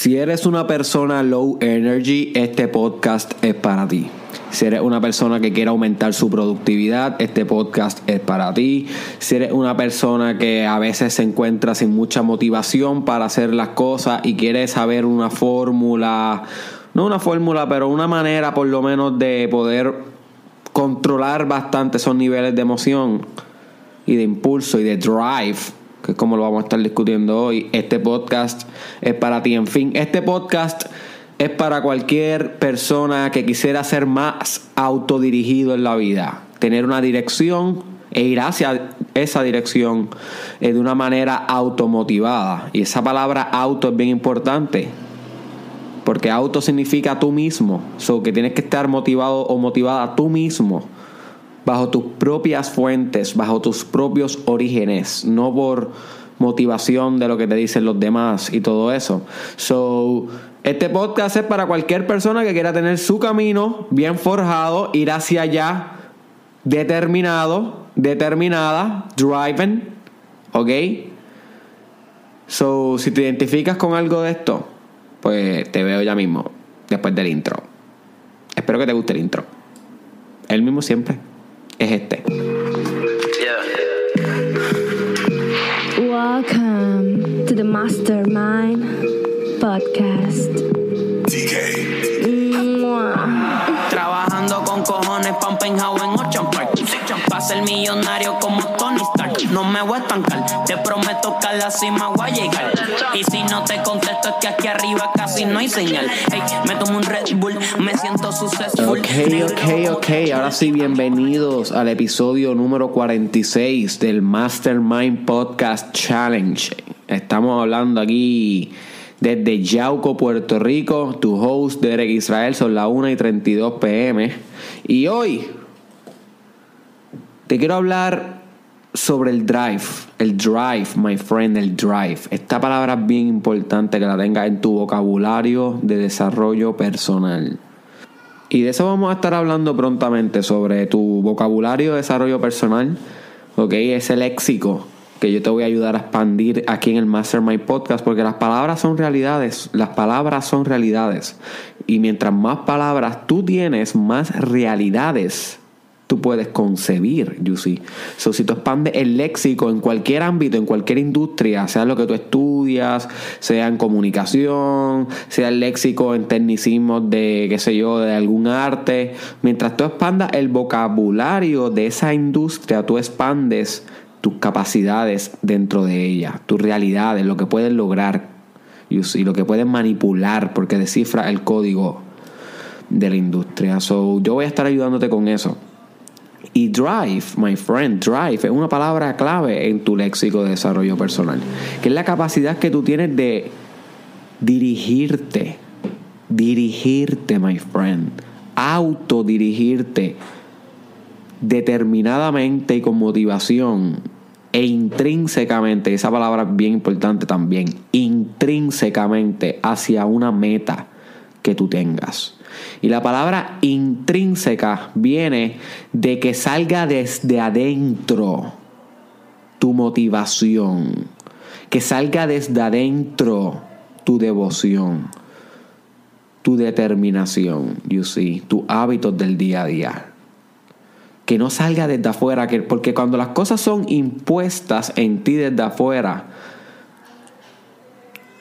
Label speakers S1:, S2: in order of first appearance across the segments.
S1: Si eres una persona low energy, este podcast es para ti. Si eres una persona que quiere aumentar su productividad, este podcast es para ti. Si eres una persona que a veces se encuentra sin mucha motivación para hacer las cosas y quiere saber una fórmula, no una fórmula, pero una manera por lo menos de poder controlar bastante esos niveles de emoción y de impulso y de drive es como lo vamos a estar discutiendo hoy. Este podcast es para ti. En fin, este podcast es para cualquier persona que quisiera ser más autodirigido en la vida, tener una dirección e ir hacia esa dirección eh, de una manera automotivada. Y esa palabra auto es bien importante. Porque auto significa tú mismo. So que tienes que estar motivado o motivada tú mismo bajo tus propias fuentes, bajo tus propios orígenes, no por motivación de lo que te dicen los demás y todo eso. So, este podcast es para cualquier persona que quiera tener su camino bien forjado, ir hacia allá, determinado, determinada, driving, ¿ok? So, si te identificas con algo de esto, pues te veo ya mismo, después del intro. Espero que te guste el intro. El mismo siempre es este.
S2: Welcome to the Mastermind Podcast.
S3: Trabajando con cojones un penthouse en Ocean Park. Pa' ser millonario como Tony. No me voy a estancar, te prometo que a la cima voy a llegar. Y si no te contesto es que aquí arriba casi no hay señal. Hey, me tomo un Red Bull, me siento successful.
S1: Ok, ok, ok. Ahora sí, bienvenidos al episodio número 46 del Mastermind Podcast Challenge. Estamos hablando aquí desde Yauco, Puerto Rico. Tu host, Derek Israel, son las 1 y 32 pm. Y hoy te quiero hablar sobre el drive. El drive, my friend, el drive. Esta palabra es bien importante que la tengas en tu vocabulario de desarrollo personal. Y de eso vamos a estar hablando prontamente sobre tu vocabulario de desarrollo personal. Ok, ese léxico que yo te voy a ayudar a expandir aquí en el Mastermind Podcast, porque las palabras son realidades, las palabras son realidades. Y mientras más palabras tú tienes, más realidades tú puedes concebir, you. So, si tú expandes el léxico en cualquier ámbito, en cualquier industria, sea lo que tú estudias, sea en comunicación, sea el léxico en tecnicismos de, qué sé yo, de algún arte, mientras tú expandas el vocabulario de esa industria, tú expandes tus capacidades dentro de ella, tus realidades, lo que puedes lograr, you lo que puedes manipular, porque descifra el código de la industria. So, yo voy a estar ayudándote con eso. Y drive, my friend, drive es una palabra clave en tu léxico de desarrollo personal, que es la capacidad que tú tienes de dirigirte, dirigirte, my friend, autodirigirte determinadamente y con motivación e intrínsecamente, esa palabra es bien importante también, intrínsecamente hacia una meta que tú tengas. Y la palabra intrínseca viene de que salga desde adentro tu motivación, que salga desde adentro tu devoción, tu determinación, you see, tus hábitos del día a día. Que no salga desde afuera, porque cuando las cosas son impuestas en ti desde afuera,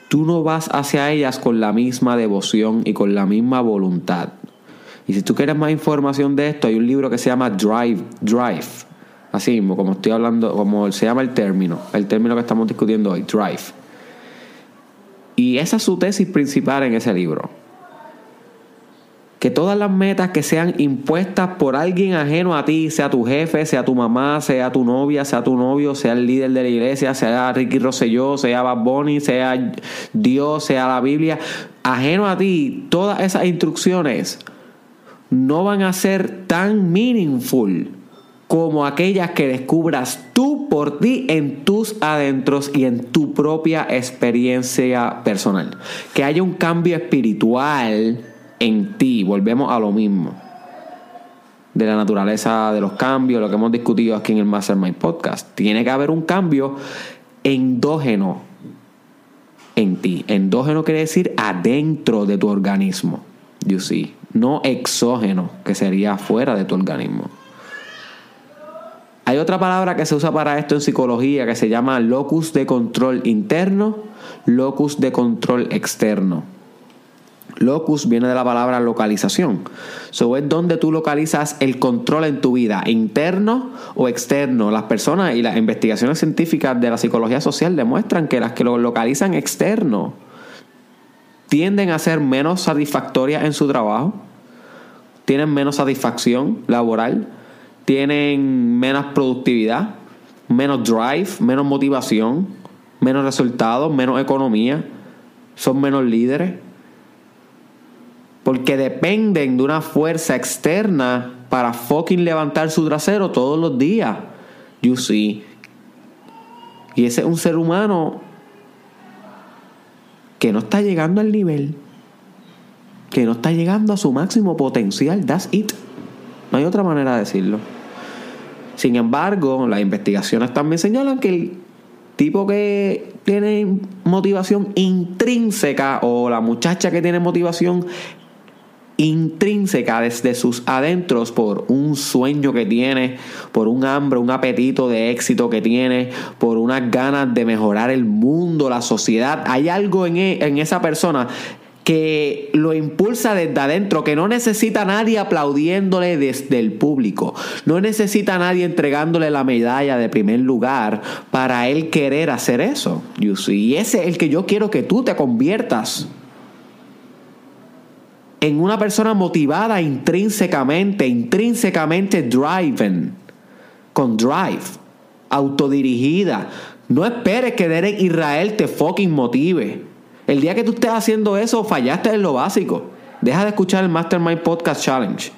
S1: tú no vas hacia ellas con la misma devoción y con la misma voluntad. Y si tú quieres más información de esto, hay un libro que se llama Drive, Drive. Así mismo, como estoy hablando, como se llama el término, el término que estamos discutiendo hoy, Drive. Y esa es su tesis principal en ese libro que todas las metas que sean impuestas por alguien ajeno a ti, sea tu jefe, sea tu mamá, sea tu novia, sea tu novio, sea el líder de la iglesia, sea Ricky Rosselló, sea Bad Bunny, sea Dios, sea la Biblia, ajeno a ti, todas esas instrucciones no van a ser tan meaningful como aquellas que descubras tú por ti en tus adentros y en tu propia experiencia personal. Que haya un cambio espiritual en ti. Volvemos a lo mismo. De la naturaleza de los cambios, lo que hemos discutido aquí en el Mastermind Podcast. Tiene que haber un cambio endógeno en ti. Endógeno quiere decir adentro de tu organismo. You see. No exógeno, que sería fuera de tu organismo. Hay otra palabra que se usa para esto en psicología que se llama locus de control interno, locus de control externo. Locus viene de la palabra localización. So es donde tú localizas el control en tu vida, interno o externo. Las personas y las investigaciones científicas de la psicología social demuestran que las que lo localizan externo tienden a ser menos satisfactorias en su trabajo, tienen menos satisfacción laboral, tienen menos productividad, menos drive, menos motivación, menos resultados, menos economía, son menos líderes porque dependen de una fuerza externa para fucking levantar su trasero todos los días. You see. Y ese es un ser humano que no está llegando al nivel, que no está llegando a su máximo potencial. That's it. No hay otra manera de decirlo. Sin embargo, las investigaciones también señalan que el tipo que tiene motivación intrínseca o la muchacha que tiene motivación intrínseca desde sus adentros por un sueño que tiene, por un hambre, un apetito de éxito que tiene, por unas ganas de mejorar el mundo, la sociedad. Hay algo en, e, en esa persona que lo impulsa desde adentro, que no necesita nadie aplaudiéndole desde el público, no necesita a nadie entregándole la medalla de primer lugar para él querer hacer eso. Y ese es el que yo quiero que tú te conviertas en una persona motivada intrínsecamente, intrínsecamente driven, con drive, autodirigida. No esperes que Derek Israel te fucking motive. El día que tú estés haciendo eso, fallaste en lo básico. Deja de escuchar el Mastermind Podcast Challenge.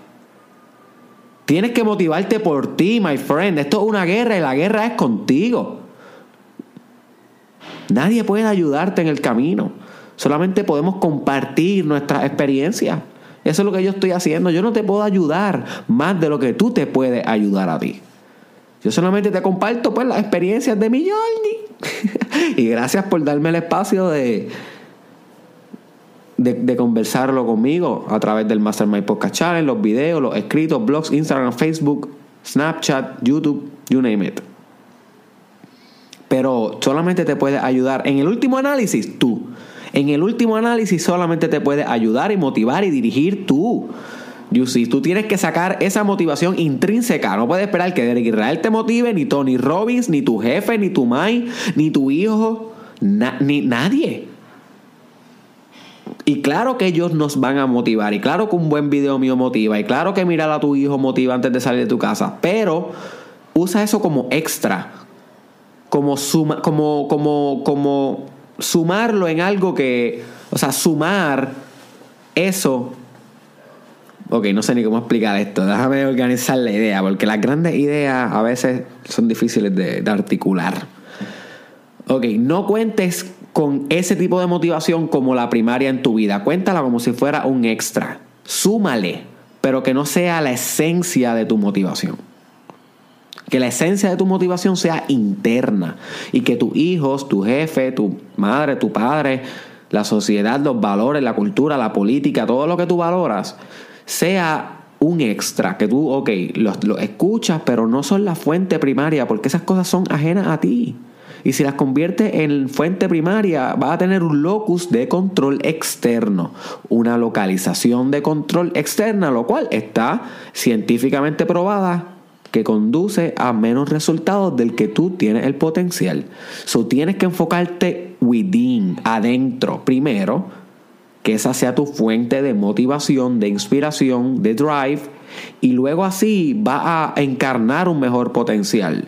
S1: Tienes que motivarte por ti, my friend. Esto es una guerra y la guerra es contigo. Nadie puede ayudarte en el camino. Solamente podemos compartir nuestras experiencias. Eso es lo que yo estoy haciendo. Yo no te puedo ayudar más de lo que tú te puedes ayudar a ti. Yo solamente te comparto pues las experiencias de mi journey. y gracias por darme el espacio de, de, de, conversarlo conmigo a través del Mastermind Podcast Challenge, los videos, los escritos, blogs, Instagram, Facebook, Snapchat, YouTube, you name it. Pero solamente te puede ayudar en el último análisis tú. En el último análisis solamente te puede ayudar y motivar y dirigir tú. si tú tienes que sacar esa motivación intrínseca. No puedes esperar que Derek Israel te motive, ni Tony Robbins, ni tu jefe, ni tu mai, ni tu hijo, ni nadie. Y claro que ellos nos van a motivar. Y claro que un buen video mío motiva. Y claro que mirar a tu hijo motiva antes de salir de tu casa. Pero usa eso como extra. Como suma, como, como, como sumarlo en algo que, o sea, sumar eso. Ok, no sé ni cómo explicar esto. Déjame organizar la idea, porque las grandes ideas a veces son difíciles de, articular. Ok, no cuentes con ese tipo de motivación como la primaria en tu vida. Cuéntala como si fuera un extra. Súmale, pero que no sea la esencia de tu motivación. Que la esencia de tu motivación sea interna y que tus hijos, tu jefe, tu madre, tu padre, la sociedad, los valores, la cultura, la política, todo lo que tú valoras, sea un extra, que tú, ok, los escuchas, pero no son la fuente primaria, porque esas cosas son ajenas a ti. Y si las conviertes en fuente primaria, vas a tener un locus de control externo, una localización de control externa, lo cual está científicamente probada que conduce a menos resultados del que tú tienes el potencial. So tienes que enfocarte within, adentro, primero, que esa sea tu fuente de motivación, de inspiración, de drive, y luego así va a encarnar un mejor potencial.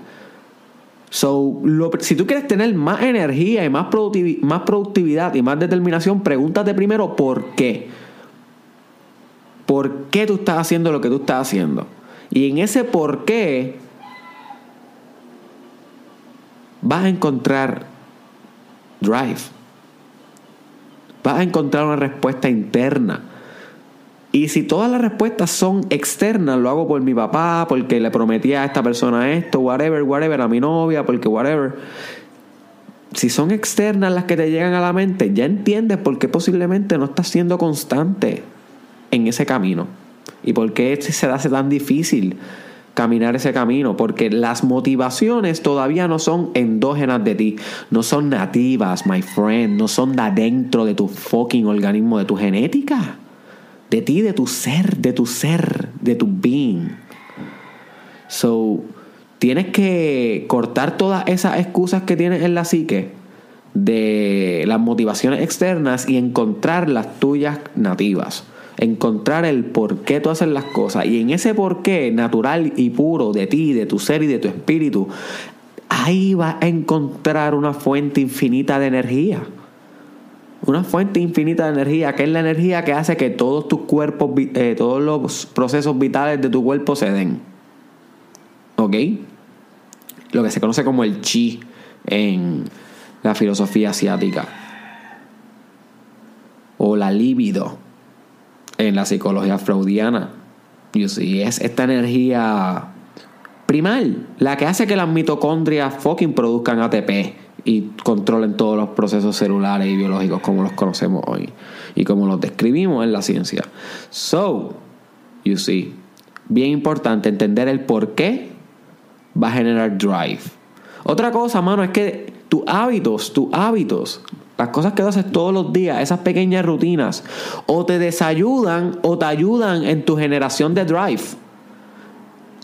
S1: So, si tú quieres tener más energía y más, más productividad y más determinación, pregúntate primero por qué. ¿Por qué tú estás haciendo lo que tú estás haciendo? Y en ese por qué vas a encontrar drive. Vas a encontrar una respuesta interna. Y si todas las respuestas son externas, lo hago por mi papá, porque le prometí a esta persona esto, whatever, whatever, a mi novia, porque whatever. si son externas las que te llegan a la mente, ya entiendes por qué posiblemente no estás siendo constante en ese camino. Y por qué se hace tan difícil caminar ese camino, porque las motivaciones todavía no son endógenas de ti, no son nativas, my friend, no son de adentro de tu fucking organismo, de tu genética, de ti, de tu ser, de tu ser, de tu being. So, tienes que cortar todas esas excusas que tienes en la psique de las motivaciones externas y encontrar las tuyas nativas encontrar el por qué tú haces las cosas. Y en ese por qué natural y puro de ti, de tu ser y de tu espíritu, ahí vas a encontrar una fuente infinita de energía. Una fuente infinita de energía, que es la energía que hace que todos tus cuerpos, eh, todos los procesos vitales de tu cuerpo se den. ¿Ok? Lo que se conoce como el chi en la filosofía asiática. O la libido en la psicología freudiana. You see, es esta energía primal, la que hace que las mitocondrias fucking produzcan ATP y controlen todos los procesos celulares y biológicos como los conocemos hoy y como los describimos en la ciencia. So, you see, bien importante entender el por qué va a generar drive. Otra cosa, mano, es que tus hábitos, tus hábitos las cosas que tú haces todos los días, esas pequeñas rutinas, o te desayudan o te ayudan en tu generación de drive.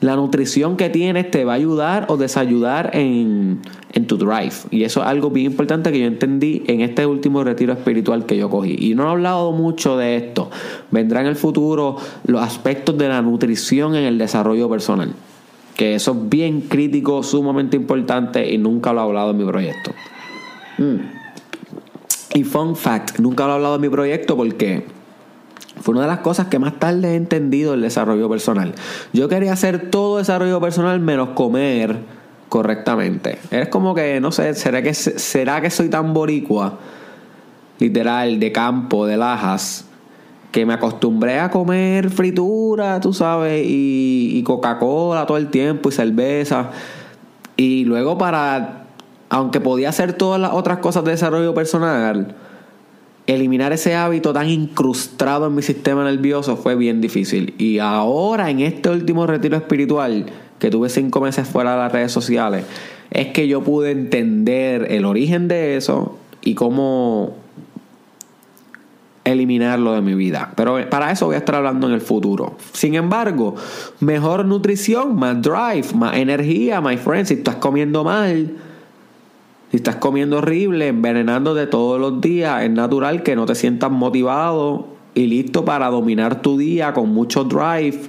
S1: La nutrición que tienes te va a ayudar o desayudar en, en tu drive. Y eso es algo bien importante que yo entendí en este último retiro espiritual que yo cogí. Y no he hablado mucho de esto. Vendrá en el futuro los aspectos de la nutrición en el desarrollo personal. Que eso es bien crítico, sumamente importante y nunca lo he hablado en mi proyecto. Mm. Y fun fact, nunca lo he hablado de mi proyecto porque fue una de las cosas que más tarde he entendido el desarrollo personal. Yo quería hacer todo desarrollo personal menos comer correctamente. Es como que, no sé, ¿será que, será que soy tan boricua? Literal, de campo, de lajas, que me acostumbré a comer fritura, tú sabes, y, y Coca-Cola todo el tiempo y cerveza. Y luego para aunque podía hacer todas las otras cosas de desarrollo personal, eliminar ese hábito tan incrustado en mi sistema nervioso fue bien difícil. Y ahora, en este último retiro espiritual, que tuve cinco meses fuera de las redes sociales, es que yo pude entender el origen de eso y cómo eliminarlo de mi vida. Pero para eso voy a estar hablando en el futuro. Sin embargo, mejor nutrición, más drive, más energía, my friends. Si estás comiendo mal, si estás comiendo horrible, envenenándote todos los días, es natural que no te sientas motivado y listo para dominar tu día con mucho drive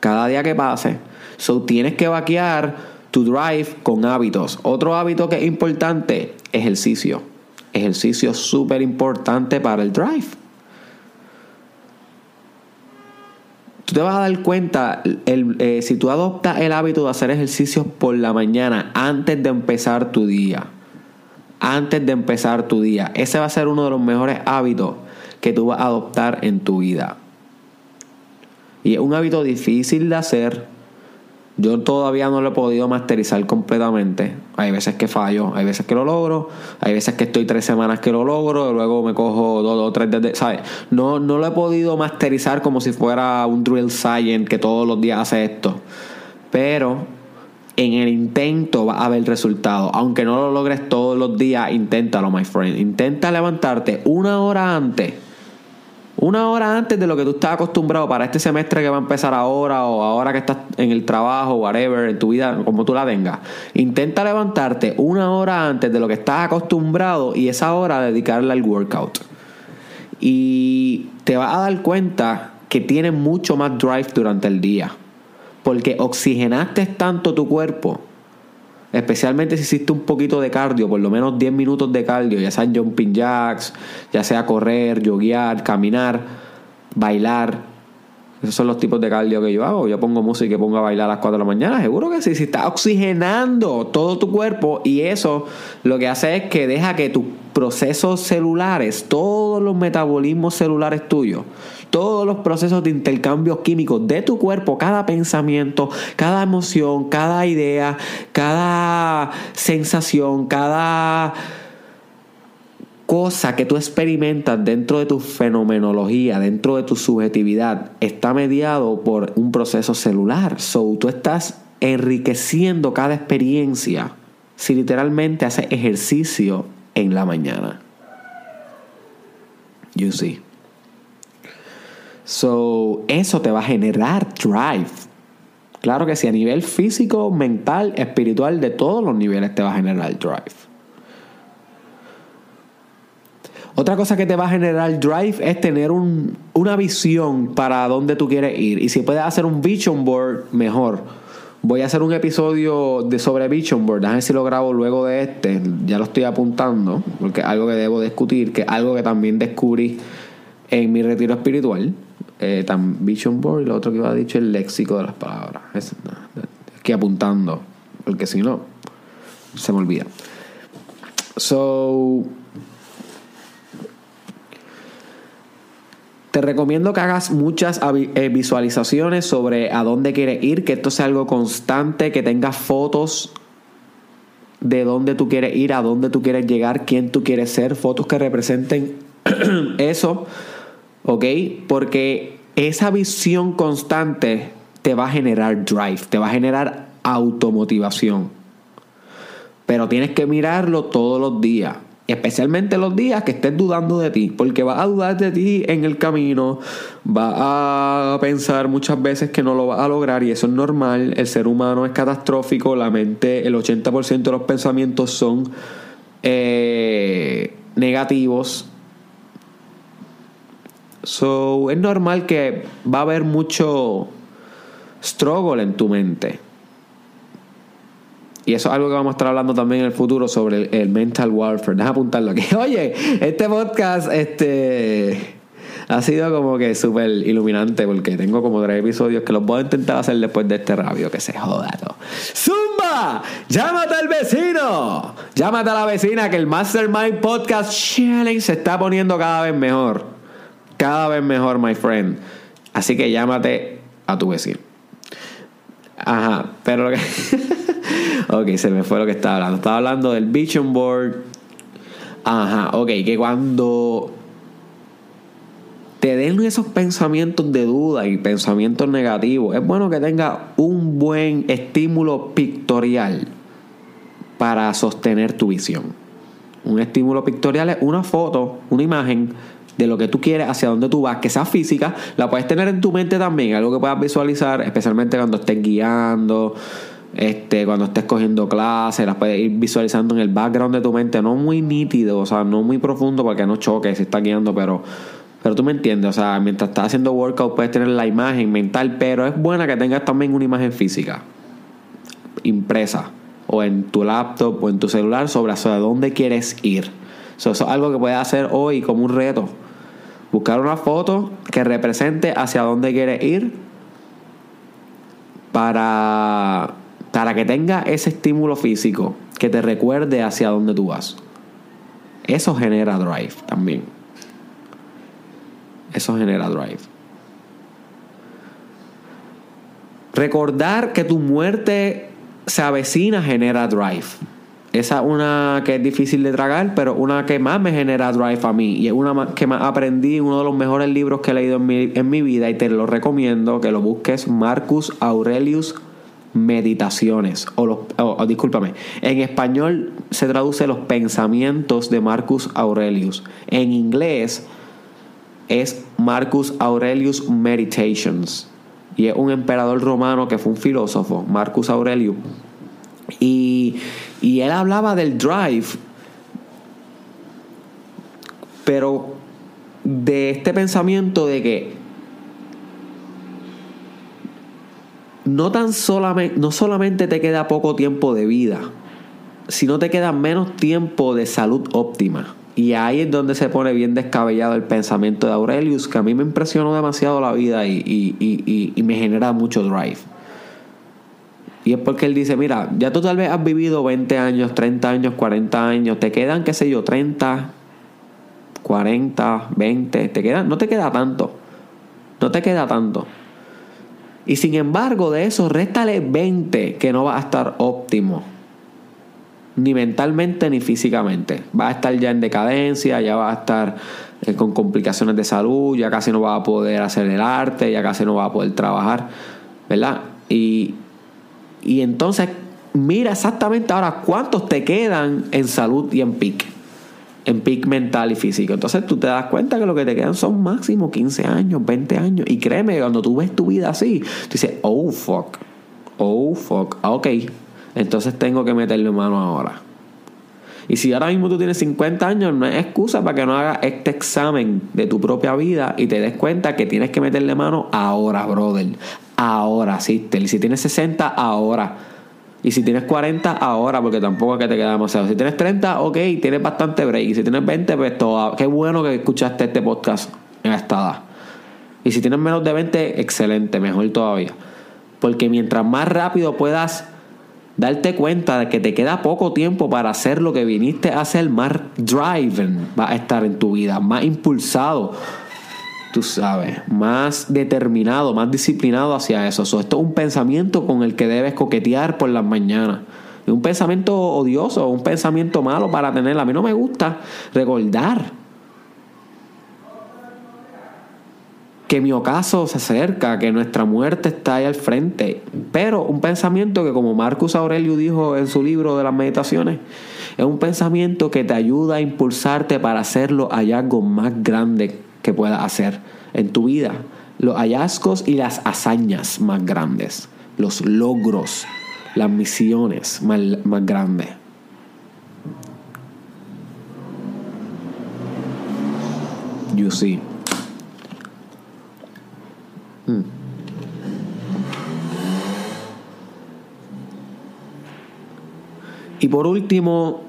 S1: cada día que pase. So tienes que vaquear tu drive con hábitos. Otro hábito que es importante, ejercicio. Ejercicio súper importante para el drive. Tú te vas a dar cuenta, el, eh, si tú adoptas el hábito de hacer ejercicios por la mañana antes de empezar tu día, antes de empezar tu día. Ese va a ser uno de los mejores hábitos que tú vas a adoptar en tu vida. Y es un hábito difícil de hacer. Yo todavía no lo he podido masterizar completamente. Hay veces que fallo, hay veces que lo logro, hay veces que estoy tres semanas que lo logro, luego me cojo dos o tres días, ¿sabes? No, no lo he podido masterizar como si fuera un drill science que todos los días hace esto. Pero en el intento va a haber resultado. Aunque no lo logres todos los días, inténtalo, my friend. Intenta levantarte una hora antes. Una hora antes de lo que tú estás acostumbrado para este semestre que va a empezar ahora o ahora que estás en el trabajo, whatever, en tu vida, como tú la tengas. Intenta levantarte una hora antes de lo que estás acostumbrado y esa hora dedicarla al workout. Y te vas a dar cuenta que tienes mucho más drive durante el día porque oxigenaste tanto tu cuerpo, especialmente si hiciste un poquito de cardio, por lo menos 10 minutos de cardio, ya sea jumping jacks, ya sea correr, yoguear, caminar, bailar. Esos son los tipos de cardio que yo hago. Yo pongo música y pongo a bailar a las 4 de la mañana. Seguro que sí. Si estás oxigenando todo tu cuerpo y eso lo que hace es que deja que tu procesos celulares, todos los metabolismos celulares tuyos, todos los procesos de intercambio químicos de tu cuerpo, cada pensamiento, cada emoción, cada idea, cada sensación, cada cosa que tú experimentas dentro de tu fenomenología, dentro de tu subjetividad, está mediado por un proceso celular. So, tú estás enriqueciendo cada experiencia si literalmente haces ejercicio en la mañana. You see. So, eso te va a generar drive. Claro que sí, a nivel físico, mental, espiritual, de todos los niveles te va a generar drive. Otra cosa que te va a generar drive es tener una visión para dónde tú quieres ir. Y si puedes hacer un vision board, mejor. Voy a hacer un episodio de sobre vision board. Déjame si lo grabo luego de este. Ya lo estoy apuntando, porque es algo que debo discutir, que es algo que también descubrí en mi retiro espiritual. Eh, vision board y lo otro que iba a dicho el léxico de las palabras. Es, aquí apuntando, porque si no, se me olvida. So Te recomiendo que hagas muchas eh, visualizaciones sobre a dónde quieres ir, que esto sea algo constante, que tengas fotos de dónde tú quieres ir, a dónde tú quieres llegar, quién tú quieres ser, fotos que representen eso, ¿ok? Porque esa visión constante te va a generar drive, te va a generar automotivación. Pero tienes que mirarlo todos los días. Especialmente los días que estés dudando de ti, porque vas a dudar de ti en el camino, vas a pensar muchas veces que no lo vas a lograr y eso es normal, el ser humano es catastrófico, la mente, el 80% de los pensamientos son eh, negativos. So, es normal que va a haber mucho struggle en tu mente. Y eso es algo que vamos a estar hablando también en el futuro sobre el, mental warfare. Deja apuntarlo aquí. Oye, este podcast este, ha sido como que súper iluminante porque tengo como tres episodios que los voy a intentar hacer después de este rabio. Que se joda todo. ¡Zumba! ¡Llámate al vecino! Llámate a la vecina que el Mastermind Podcast Challenge se está poniendo cada vez mejor. Cada vez mejor, my friend. Así que llámate a tu vecino. Ajá, pero lo que... ok, se me fue lo que estaba hablando. Estaba hablando del vision board. Ajá, ok, que cuando te den esos pensamientos de duda y pensamientos negativos, es bueno que tenga un buen estímulo pictorial para sostener tu visión. Un estímulo pictorial es una foto, una imagen de lo que tú quieres, hacia dónde tú vas, que sea física, la puedes tener en tu mente también, algo que puedas visualizar, especialmente cuando estés guiando, este, cuando estés cogiendo clases, las puedes ir visualizando en el background de tu mente, no muy nítido, o sea, no muy profundo para que no choque si está guiando, pero, pero tú me entiendes, o sea, mientras estás haciendo workout puedes tener la imagen mental, pero es buena que tengas también una imagen física, impresa, o en tu laptop o en tu celular sobre hacia dónde quieres ir. eso es algo que puedes hacer hoy como un reto. Buscar una foto que represente hacia dónde quieres ir para para que tenga ese estímulo físico que te recuerde hacia dónde tú vas. Eso genera drive también. Eso genera drive. Recordar que tu muerte se avecina genera drive. Esa es una que es difícil de tragar, pero una que más me genera drive a mí. Y es una que más aprendí, uno de los mejores libros que he leído en mi, en mi vida y te lo recomiendo que lo busques, Marcus Aurelius meditaciones, o los, discúlpame, en español se traduce los pensamientos de Marcus Aurelius. En inglés es Marcus Aurelius Meditations. Y es un emperador romano que fue un filósofo, Marcus Aurelius. Y, y él hablaba del drive, pero de este pensamiento de que no tan solamente, no solamente te queda poco tiempo de vida, sino te queda menos tiempo de salud óptima. Y ahí es donde se pone bien descabellado el pensamiento de Aurelius, que a mí me impresionó demasiado la vida y, me genera mucho drive. Y es porque él dice, mira, ya tú tal vez has vivido 20 años, 30 años, 40 años, te quedan, qué sé yo, 30, 40, 20, te quedan, no te queda tanto. No te queda tanto. Y sin embargo, de eso, réstale 20 que no va a estar óptimo. Ni mentalmente ni físicamente. Va a estar ya en decadencia, ya va a estar eh, con complicaciones de salud, ya casi no va a poder hacer el arte, ya casi no va a poder trabajar, ¿verdad? Y, y entonces, mira exactamente ahora cuántos te quedan en salud y en pic en pic mental y físico. Entonces tú te das cuenta que lo que te quedan son máximo 15 años, 20 años. Y créeme, cuando tú ves tu vida así, tú dices, oh fuck, oh fuck, ah, ok, entonces tengo que meterle mano ahora. Y si ahora mismo tú tienes 50 años, no es excusa para que no hagas este examen de tu propia vida y te des cuenta que tienes que meterle mano ahora, brother. Ahora, sí. Y si tienes 60, ahora. Y si tienes 40, ahora, porque tampoco es que te queda demasiado. Si tienes 30, ok, tienes bastante break. Y si tienes 20, pues todo. Qué bueno que escuchaste este podcast en esta edad. Y si tienes menos de 20, excelente, mejor todavía. Porque mientras más rápido puedas darte cuenta de que te queda poco tiempo para hacer lo que viniste a hacer, más driven va a estar en tu vida, más impulsado tú sabes, más determinado, más disciplinado hacia eso. esto es un pensamiento con el que debes coquetear por las mañanas. Un pensamiento odioso, un pensamiento malo para tener. A mí no me gusta recordar que mi ocaso se acerca, que nuestra muerte está ahí al frente. Pero un pensamiento que, como Marcus Aurelio dijo en su libro de las meditaciones, es un pensamiento que te ayuda a impulsarte para hacer los más grandes que puedas hacer en tu vida. Los hallazgos y las hazañas más grandes. Los logros, las misiones más, más grandes. You see. Hmm. Y por último,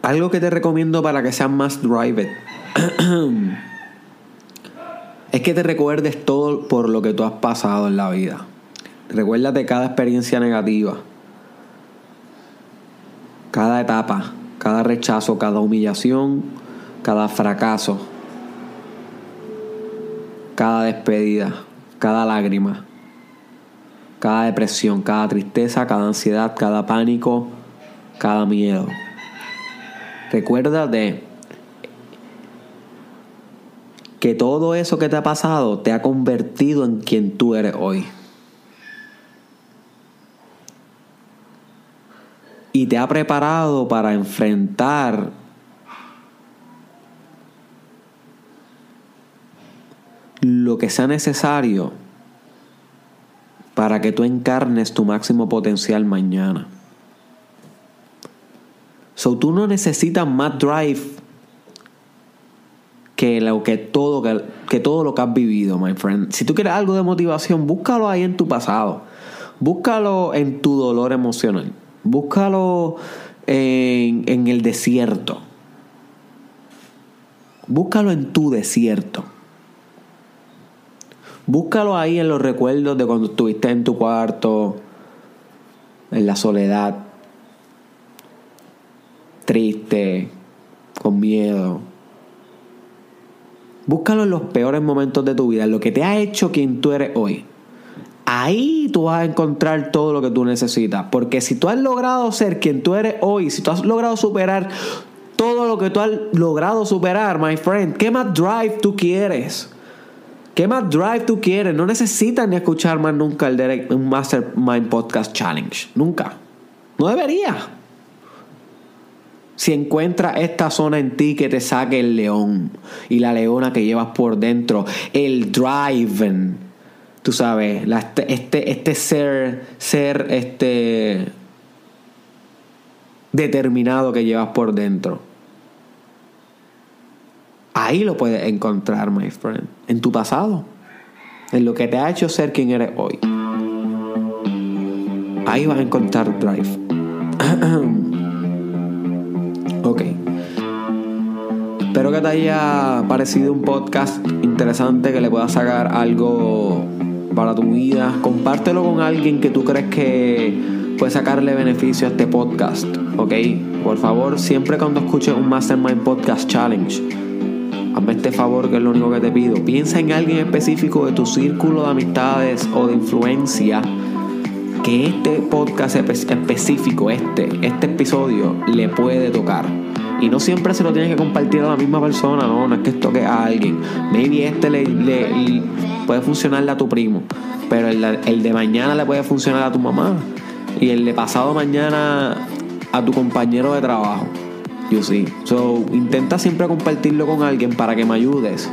S1: algo que te recomiendo para que seas más drive es que te recuerdes todo por lo que tú has pasado en la vida. Recuérdate cada experiencia negativa, cada etapa, cada rechazo, cada humillación, cada fracaso, cada despedida, cada lágrima, cada depresión, cada tristeza, cada ansiedad, cada pánico, cada miedo. Recuérdate que todo eso que te ha pasado te ha convertido en quien tú eres hoy. Y te ha preparado para enfrentar lo que sea necesario para que tú encarnes tu máximo potencial mañana. So tú no necesitas más drive que, lo, que, todo, que, todo lo que has vivido, my friend. Si tú quieres algo de motivación, búscalo ahí en tu pasado. Búscalo en tu dolor emocional. Búscalo en, en el desierto. Búscalo en tu desierto. Búscalo ahí en los recuerdos de cuando estuviste en tu cuarto, en la soledad, triste, con miedo. Búscalo en los peores momentos de tu vida, en lo que te ha hecho quien tú eres hoy. Ahí tú vas a encontrar todo lo que tú necesitas. Porque si tú has logrado ser quien tú eres hoy, si tú has logrado superar todo lo que tú has logrado superar, my friend, ¿qué más drive tú quieres? ¿Qué más drive tú quieres? No necesitas ni escuchar más nunca el Direct, Mastermind Podcast Challenge. Nunca. No debería si encuentra esta zona en ti que te saque el león y la leona que llevas por dentro, el drive, tú sabes, este, este, este ser, ser este determinado que llevas por dentro. Ahí lo puedes encontrar, my friend, en tu pasado, en lo que te ha hecho ser quien eres hoy. Ahí vas a encontrar drive. Ok. Espero que te haya parecido un podcast interesante, que le pueda sacar algo para tu vida. Compártelo con alguien que tú crees que puede sacarle beneficio a este podcast. ¿Ok? Por favor, siempre cuando escuches un Mastermind Podcast Challenge, hazme este favor que es lo único que te pido. Piensa en alguien específico de tu círculo de amistades o de influencia que este podcast específico, este, este episodio, le puede tocar. Y no siempre se lo tienes que compartir a la misma persona, no, no es que toque a alguien. Maybe este le, puede funcionarle a tu primo, pero el, el, de mañana le puede funcionar a tu mamá. Y el de pasado mañana a tu compañero de trabajo. You see. So, intenta siempre compartirlo con alguien para que me ayudes.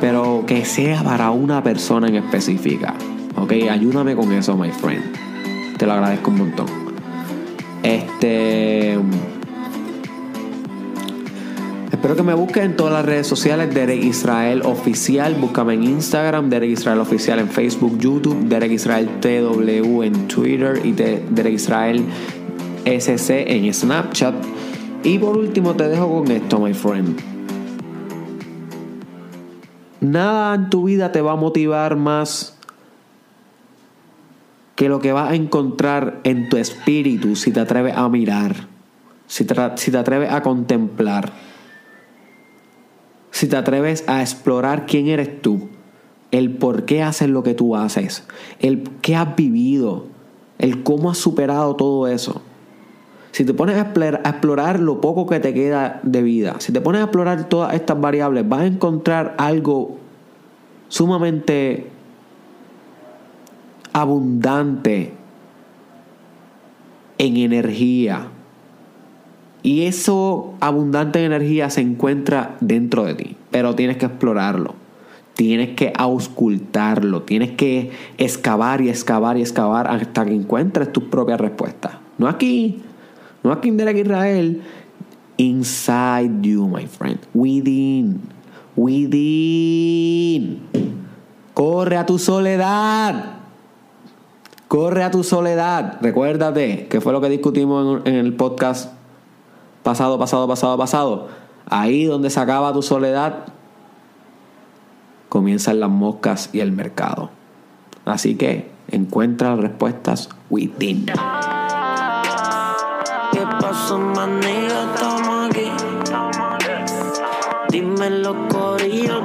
S1: Pero que sea para una persona en específica. Ok, ayúdame con eso, my friend. Te lo agradezco un montón. Este. Espero que me busquen en todas las redes sociales, Derek Israel Oficial. Búscame en Instagram, Derek Israel Oficial en Facebook, YouTube, Derek Israel TW en Twitter y Derek Israel SC en Snapchat. Y por último te dejo con esto, my friend. Nada en tu vida te va a motivar más que lo que vas a encontrar en tu espíritu si te atreves a mirar, si te, atreves a contemplar, si te atreves a explorar quién eres tú, el por qué haces lo que tú haces, el qué has vivido, el cómo has superado todo eso. Si te pones a explorar lo poco que te queda de vida, si te pones a explorar todas estas variables, vas a encontrar algo sumamente abundante en energía. Y eso abundante en energía se encuentra dentro de ti, pero tienes que explorarlo. Tienes que auscultarlo, tienes que excavar y excavar y excavar hasta que encuentres tus propias respuestas. No aquí, no aquí en Derek Israel, inside you, my friend, within, within. Corre a tu soledad. Corre a tu soledad. Recuérdate que fue lo que discutimos en, el podcast pasado, pasado, pasado, pasado. Ahí donde se acaba tu soledad, comienzan las moscas y el mercado. Así que encuentra las respuestas within. ¿Qué pasó, Estamos aquí. Dime los corillos,